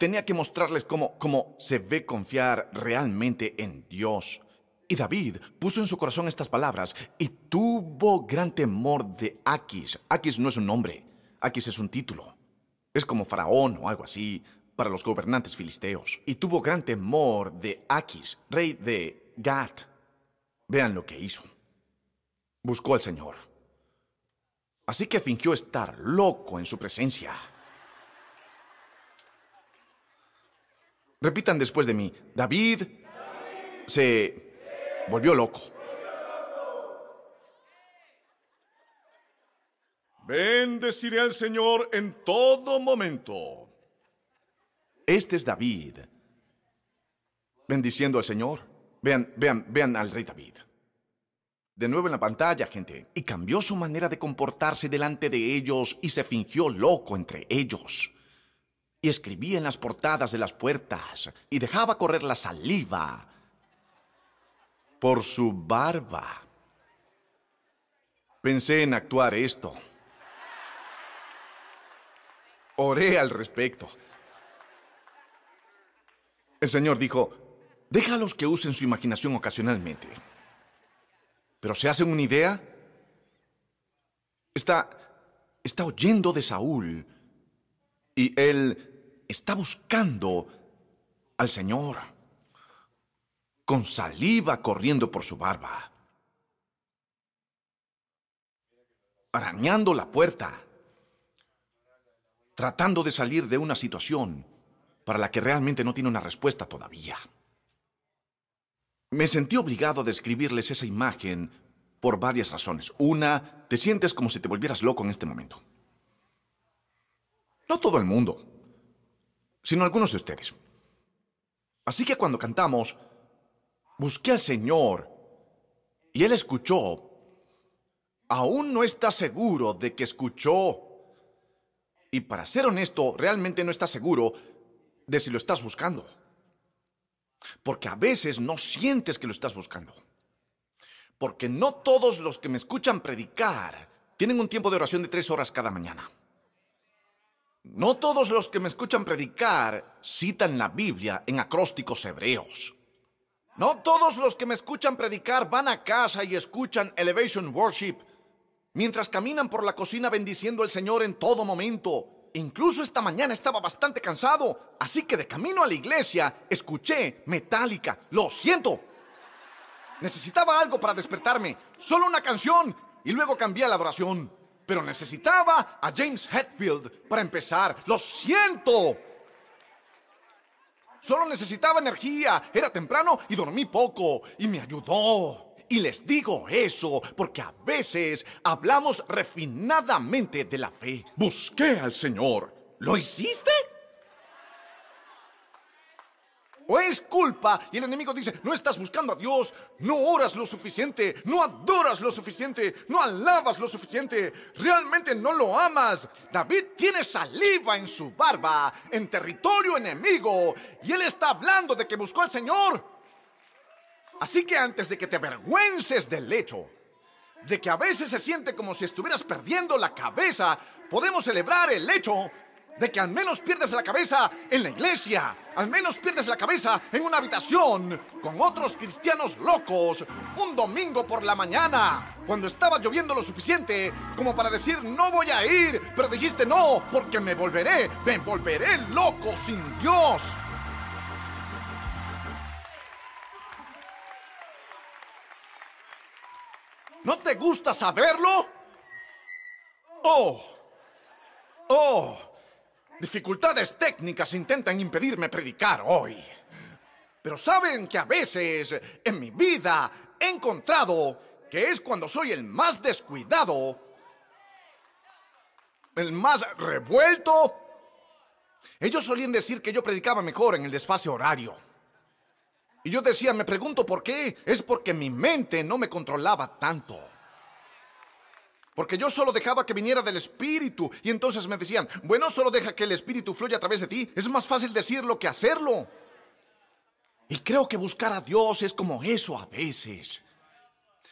tenía que mostrarles cómo, cómo se ve confiar realmente en Dios. Y David puso en su corazón estas palabras y tuvo gran temor de Aquis. Aquis no es un nombre, Aquis es un título. Es como faraón o algo así para los gobernantes filisteos. Y tuvo gran temor de Aquis, rey de Gat. Vean lo que hizo. Buscó al Señor. Así que fingió estar loco en su presencia. Repitan después de mí. David se volvió loco. Bendeciré al Señor en todo momento. Este es David. Bendiciendo al Señor. Vean, vean, vean al rey David. De nuevo en la pantalla, gente. Y cambió su manera de comportarse delante de ellos y se fingió loco entre ellos. Y escribía en las portadas de las puertas y dejaba correr la saliva por su barba. Pensé en actuar esto. Oré al respecto. El Señor dijo, déjalos que usen su imaginación ocasionalmente. Pero se hacen una idea. Está, está oyendo de Saúl y él está buscando al Señor con saliva corriendo por su barba, arañando la puerta, tratando de salir de una situación para la que realmente no tiene una respuesta todavía. Me sentí obligado a describirles esa imagen por varias razones. Una, te sientes como si te volvieras loco en este momento. No todo el mundo, sino algunos de ustedes. Así que cuando cantamos, Busqué al Señor y Él escuchó. Aún no está seguro de que escuchó. Y para ser honesto, realmente no está seguro de si lo estás buscando. Porque a veces no sientes que lo estás buscando. Porque no todos los que me escuchan predicar tienen un tiempo de oración de tres horas cada mañana. No todos los que me escuchan predicar citan la Biblia en acrósticos hebreos. No todos los que me escuchan predicar van a casa y escuchan Elevation Worship mientras caminan por la cocina bendiciendo al Señor en todo momento. Incluso esta mañana estaba bastante cansado, así que de camino a la iglesia escuché Metallica. Lo siento. Necesitaba algo para despertarme, solo una canción, y luego cambié la adoración. Pero necesitaba a James Hetfield para empezar. Lo siento. Solo necesitaba energía. Era temprano y dormí poco. Y me ayudó. Y les digo eso porque a veces hablamos refinadamente de la fe. Busqué al Señor. ¿Lo hiciste? O es culpa y el enemigo dice, no estás buscando a Dios, no oras lo suficiente, no adoras lo suficiente, no alabas lo suficiente, realmente no lo amas. David tiene saliva en su barba, en territorio enemigo, y él está hablando de que buscó al Señor. Así que antes de que te avergüences del hecho, de que a veces se siente como si estuvieras perdiendo la cabeza, podemos celebrar el hecho de que al menos pierdes la cabeza en la iglesia, al menos pierdes la cabeza en una habitación con otros cristianos locos un domingo por la mañana, cuando estaba lloviendo lo suficiente como para decir no voy a ir, pero dijiste no, porque me volveré, me volveré loco sin Dios. ¿No te gusta saberlo? Oh, oh. Dificultades técnicas intentan impedirme predicar hoy. Pero saben que a veces en mi vida he encontrado que es cuando soy el más descuidado, el más revuelto. Ellos solían decir que yo predicaba mejor en el desfase horario. Y yo decía, me pregunto por qué. Es porque mi mente no me controlaba tanto. Porque yo solo dejaba que viniera del Espíritu. Y entonces me decían, bueno, solo deja que el Espíritu fluya a través de ti. Es más fácil decirlo que hacerlo. Y creo que buscar a Dios es como eso a veces.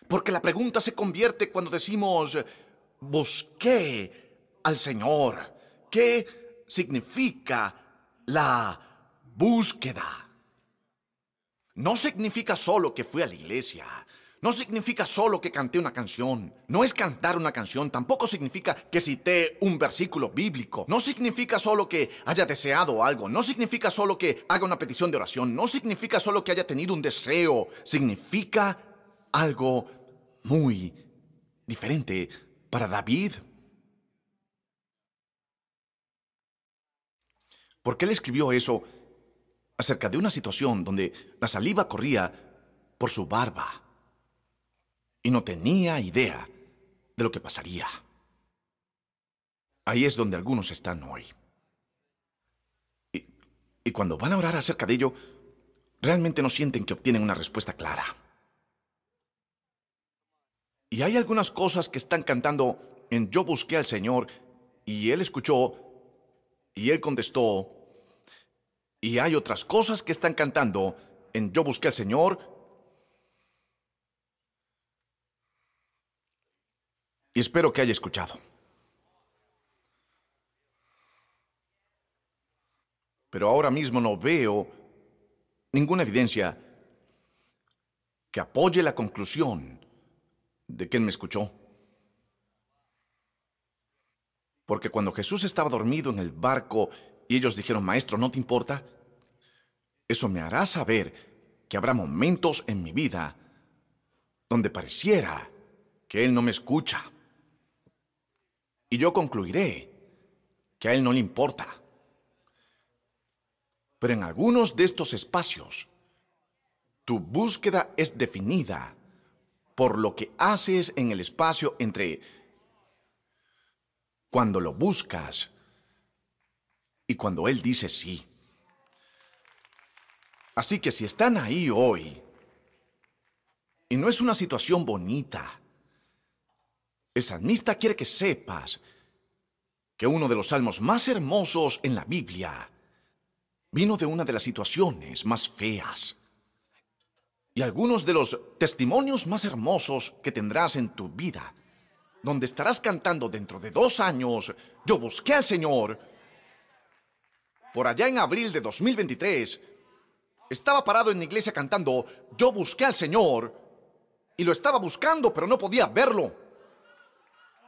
Porque la pregunta se convierte cuando decimos, busqué al Señor. ¿Qué significa la búsqueda. No significa solo que fui a la iglesia. No significa solo que canté una canción. No es cantar una canción. Tampoco significa que cité un versículo bíblico. No significa solo que haya deseado algo. No significa solo que haga una petición de oración. No significa solo que haya tenido un deseo. Significa algo muy diferente para David. Porque él escribió eso acerca de una situación donde la saliva corría por su barba y no tenía idea de lo que pasaría. Ahí es donde algunos están hoy. Y, y, cuando van a orar acerca de ello, realmente no sienten que obtienen una respuesta clara. Y hay algunas cosas que están cantando en Yo busqué al Señor y Él escuchó y Él contestó. Y hay otras cosas que están cantando en Yo busqué al Señor y espero que haya escuchado. Pero ahora mismo no veo ninguna evidencia que apoye la conclusión de que él me escuchó. Porque cuando Jesús estaba dormido en el barco y ellos dijeron, Maestro, ¿no te importa? Eso me hará saber que habrá momentos en mi vida donde pareciera que Él no me escucha. Y yo concluiré que a Él no le importa. Pero en algunos de estos espacios, tu búsqueda es definida por lo que haces en el espacio entre cuando lo buscas y cuando Él dice sí. Así que si están ahí hoy, y no es una situación bonita, el salmista quiere que sepas que uno de los salmos más hermosos en la Biblia vino de una de las situaciones más feas. Y algunos de los testimonios más hermosos que tendrás en tu vida, donde estarás cantando dentro de dos años, yo busqué al Señor. Por allá en abril de 2023, estaba parado en la iglesia cantando, yo busqué al Señor, y lo estaba buscando, pero no podía verlo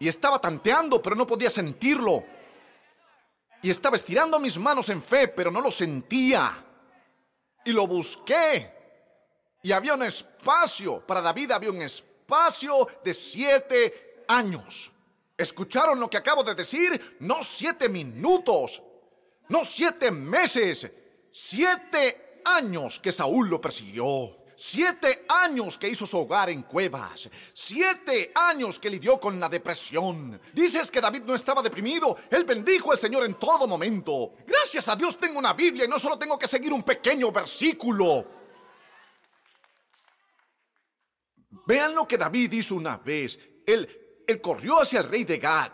y estaba tanteando, pero no podía sentirlo. Y estaba estirando mis manos en fe, pero no lo sentía. Y lo busqué. Y había un espacio, para David había un espacio de siete años. ¿Escucharon lo que acabo de decir? No siete minutos, no siete meses, siete años que Saúl lo persiguió. Siete años que hizo su hogar en cuevas. Siete años que lidió con la depresión. Dices que David no estaba deprimido. Él bendijo al Señor en todo momento. Gracias a Dios tengo una Biblia y no solo tengo que seguir un pequeño versículo. Vean lo que David hizo una vez. Él, él corrió hacia el rey de Gad.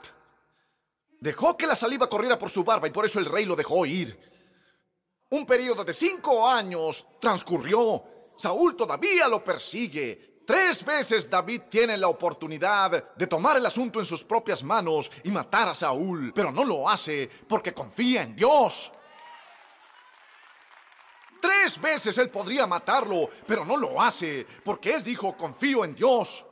Dejó que la saliva corriera por su barba y por eso el rey lo dejó ir. Un periodo de cinco años transcurrió. Saúl todavía lo persigue. Tres veces David tiene la oportunidad de tomar el asunto en sus propias manos y matar a Saúl, pero no lo hace porque confía en Dios. Tres veces él podría matarlo, pero no lo hace porque él dijo confío en Dios.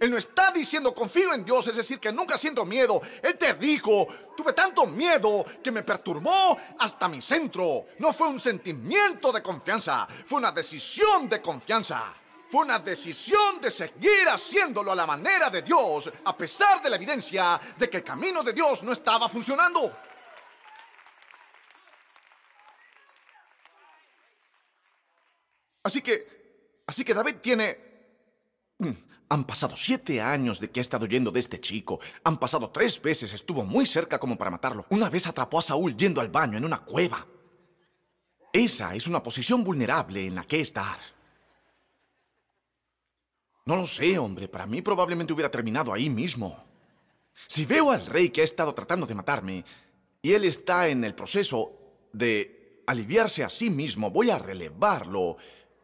Él no está diciendo confío en Dios, es decir, que nunca siento miedo. Él te dijo, tuve tanto miedo que me perturbó hasta mi centro. No fue un sentimiento de confianza, fue una decisión de confianza. Fue una decisión de seguir haciéndolo a la manera de Dios, a pesar de la evidencia de que el camino de Dios no estaba funcionando. Así que, así que David tiene han pasado siete años de que ha estado yendo de este chico. Han pasado tres veces, estuvo muy cerca como para matarlo. Una vez atrapó a Saúl yendo al baño en una cueva. Esa es una posición vulnerable en la que estar. No lo sé, hombre. Para mí probablemente hubiera terminado ahí mismo. Si veo al rey que ha estado tratando de matarme y él está en el proceso de aliviarse a sí mismo, voy a relevarlo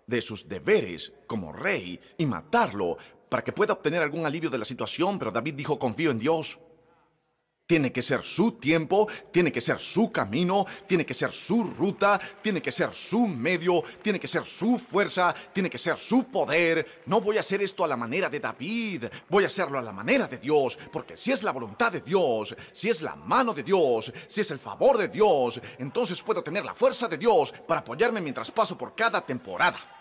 de sus deberes como rey y matarlo para que pueda obtener algún alivio de la situación, pero David dijo, confío en Dios. Tiene que ser su tiempo, tiene que ser su camino, tiene que ser su ruta, tiene que ser su medio, tiene que ser su fuerza, tiene que ser su poder. No voy a hacer esto a la manera de David, voy a hacerlo a la manera de Dios, porque si es la voluntad de Dios, si es la mano de Dios, si es el favor de Dios, entonces puedo tener la fuerza de Dios para apoyarme mientras paso por cada temporada.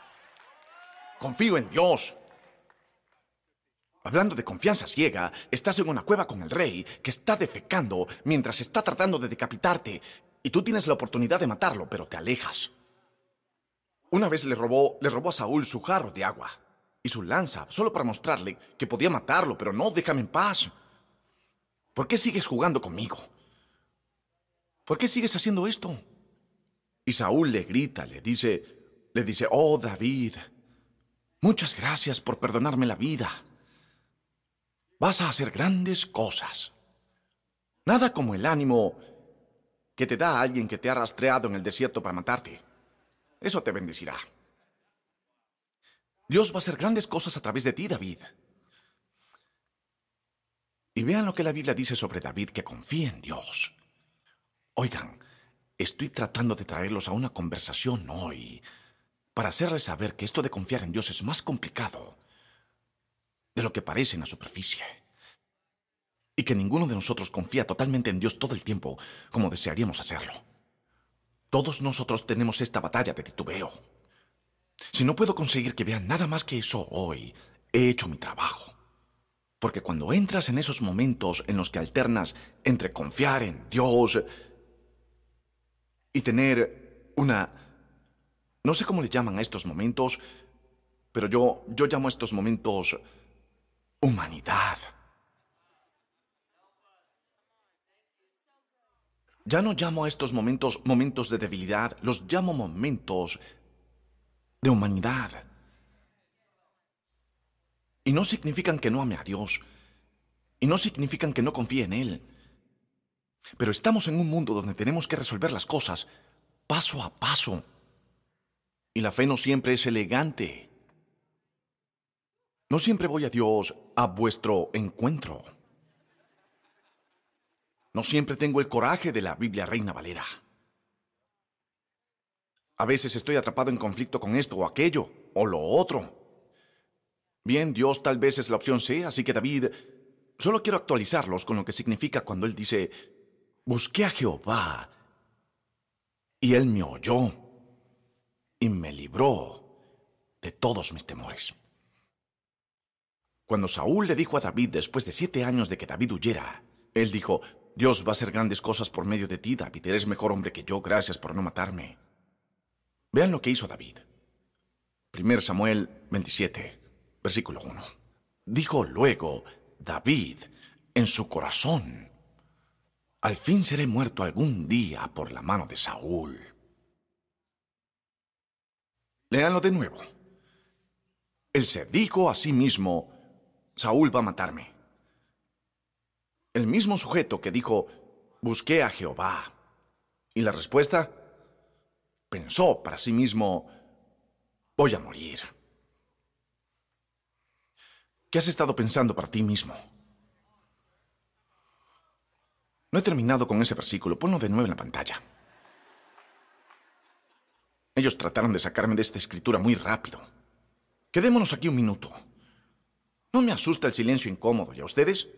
Confío en Dios. Hablando de confianza ciega, estás en una cueva con el rey que está defecando mientras está tratando de decapitarte y tú tienes la oportunidad de matarlo, pero te alejas. Una vez le robó, le robó a Saúl su jarro de agua y su lanza solo para mostrarle que podía matarlo, pero no, déjame en paz. ¿Por qué sigues jugando conmigo? ¿Por qué sigues haciendo esto? Y Saúl le grita, le dice, le dice, "Oh, David, muchas gracias por perdonarme la vida." vas a hacer grandes cosas. Nada como el ánimo que te da alguien que te ha rastreado en el desierto para matarte. Eso te bendecirá. Dios va a hacer grandes cosas a través de ti, David. Y vean lo que la Biblia dice sobre David, que confía en Dios. Oigan, estoy tratando de traerlos a una conversación hoy para hacerles saber que esto de confiar en Dios es más complicado de lo que parece en la superficie. Y que ninguno de nosotros confía totalmente en Dios todo el tiempo como desearíamos hacerlo. Todos nosotros tenemos esta batalla de titubeo. Si no puedo conseguir que vean nada más que eso hoy, he hecho mi trabajo. Porque cuando entras en esos momentos en los que alternas entre confiar en Dios y tener una... No sé cómo le llaman a estos momentos, pero yo, yo llamo a estos momentos humanidad. Ya no llamo a estos momentos momentos de debilidad, los llamo momentos de humanidad. Y no significan que no ame a Dios, y no significan que no confíe en Él. Pero estamos en un mundo donde tenemos que resolver las cosas paso a paso. Y la fe no siempre es elegante. No siempre voy a Dios a vuestro encuentro. No siempre tengo el coraje de la Biblia Reina Valera. A veces estoy atrapado en conflicto con esto o aquello, o lo otro. Bien, Dios tal vez es la opción C, así que David, solo quiero actualizarlos con lo que significa cuando él dice, busqué a Jehová, y él me oyó, y me libró de todos mis temores. Cuando Saúl le dijo a David después de siete años de que David huyera, él dijo, Dios va a hacer grandes cosas por medio de ti, David, eres mejor hombre que yo, gracias por no matarme. Vean lo que hizo David. 1 Samuel 27, versículo 1. Dijo luego David en su corazón, al fin seré muerto algún día por la mano de Saúl. Léanlo de nuevo. Él se dijo a sí mismo, Saúl va a matarme. El mismo sujeto que dijo, busqué a Jehová. Y la respuesta, pensó para sí mismo, voy a morir. ¿Qué has estado pensando para ti mismo? No he terminado con ese versículo, ponlo de nuevo en la pantalla. Ellos trataron de sacarme de esta escritura muy rápido. Quedémonos aquí un minuto. No me asusta el silencio incómodo, ¿y a ustedes?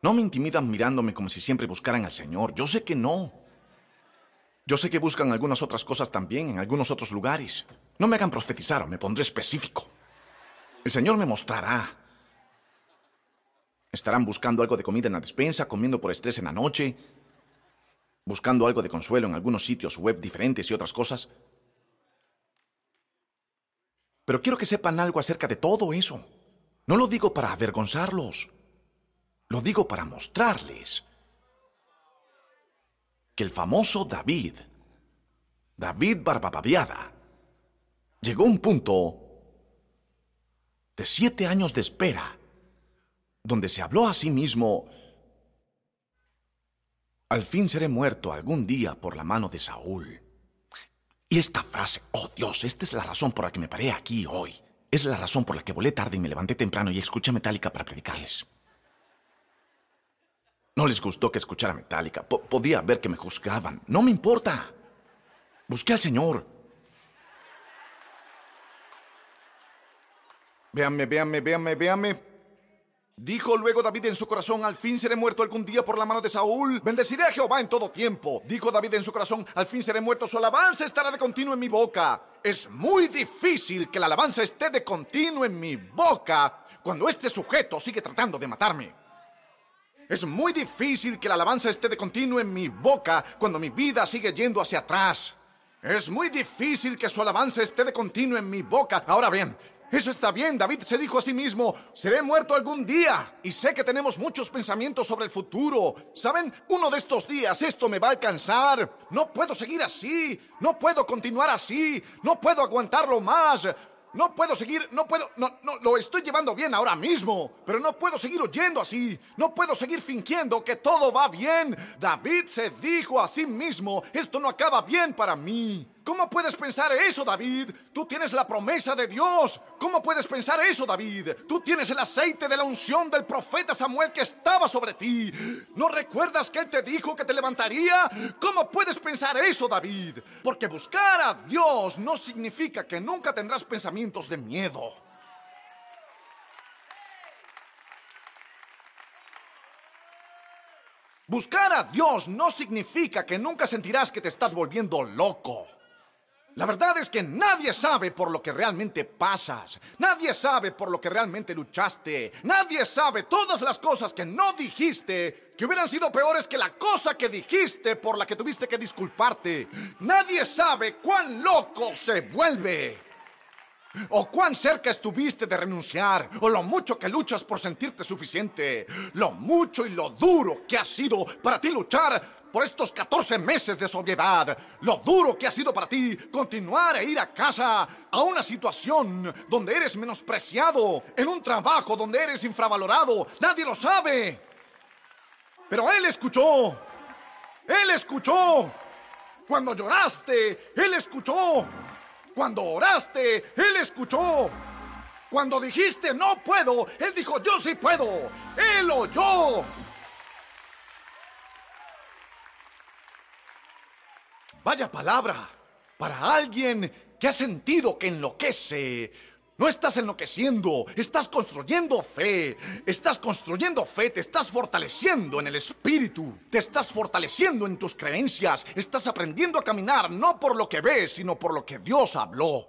No me intimidan mirándome como si siempre buscaran al Señor. Yo sé que no. Yo sé que buscan algunas otras cosas también en algunos otros lugares. No me hagan profetizar o me pondré específico. El Señor me mostrará. Estarán buscando algo de comida en la despensa, comiendo por estrés en la noche, buscando algo de consuelo en algunos sitios web diferentes y otras cosas. Pero quiero que sepan algo acerca de todo eso. No lo digo para avergonzarlos, lo digo para mostrarles que el famoso David, David Barbabaviada, llegó a un punto de siete años de espera, donde se habló a sí mismo, al fin seré muerto algún día por la mano de Saúl. Y esta frase, oh Dios, esta es la razón por la que me paré aquí hoy. Es la razón por la que volé tarde y me levanté temprano y escuché Metallica para predicarles. No les gustó que escuchara Metallica. Po- podía ver que me juzgaban. No me importa. Busqué al Señor. Véanme, véanme, véanme, véanme. Dijo luego David en su corazón, al fin seré muerto algún día por la mano de Saúl. Bendeciré a Jehová en todo tiempo. Dijo David en su corazón, al fin seré muerto, su alabanza estará de continuo en mi boca. Es muy difícil que la alabanza esté de continuo en mi boca cuando este sujeto sigue tratando de matarme. Es muy difícil que la alabanza esté de continuo en mi boca cuando mi vida sigue yendo hacia atrás. Es muy difícil que su alabanza esté de continuo en mi boca. Ahora bien, eso está bien. David se dijo a sí mismo, seré muerto algún día. Y sé que tenemos muchos pensamientos sobre el futuro. ¿Saben? Uno de estos días esto me va a alcanzar. No puedo seguir así. No puedo continuar así. No puedo aguantarlo más. No puedo seguir, no puedo, no, no, lo estoy llevando bien ahora mismo, pero no puedo seguir oyendo así, no puedo seguir fingiendo que todo va bien. David se dijo a sí mismo, esto no acaba bien para mí. ¿Cómo puedes pensar eso, David? Tú tienes la promesa de Dios. ¿Cómo puedes pensar eso, David? Tú tienes el aceite de la unción del profeta Samuel que estaba sobre ti. ¿No recuerdas que él te dijo que te levantaría? ¿Cómo puedes pensar eso, David? Porque buscar a Dios no significa que nunca tendrás pensamientos de miedo. Buscar a Dios no significa que nunca sentirás que te estás volviendo loco. La verdad es que nadie sabe por lo que realmente pasas. Nadie sabe por lo que realmente luchaste. Nadie sabe todas las cosas que no dijiste que hubieran sido peores que la cosa que dijiste por la que tuviste que disculparte. Nadie sabe cuán loco se vuelve. O cuán cerca estuviste de renunciar, o lo mucho que luchas por sentirte suficiente, lo mucho y lo duro que ha sido para ti luchar por estos 14 meses de sobriedad, lo duro que ha sido para ti continuar e ir a casa a una situación donde eres menospreciado, en un trabajo donde eres infravalorado, nadie lo sabe. Pero Él escuchó, Él escuchó, cuando lloraste, Él escuchó. Cuando oraste, Él escuchó. Cuando dijiste no puedo, Él dijo yo sí puedo. Él oyó. Vaya palabra para alguien que ha sentido que enloquece. No estás enloqueciendo, estás construyendo fe. Estás construyendo fe, te estás fortaleciendo en el espíritu. Te estás fortaleciendo en tus creencias. Estás aprendiendo a caminar no por lo que ves, sino por lo que Dios habló.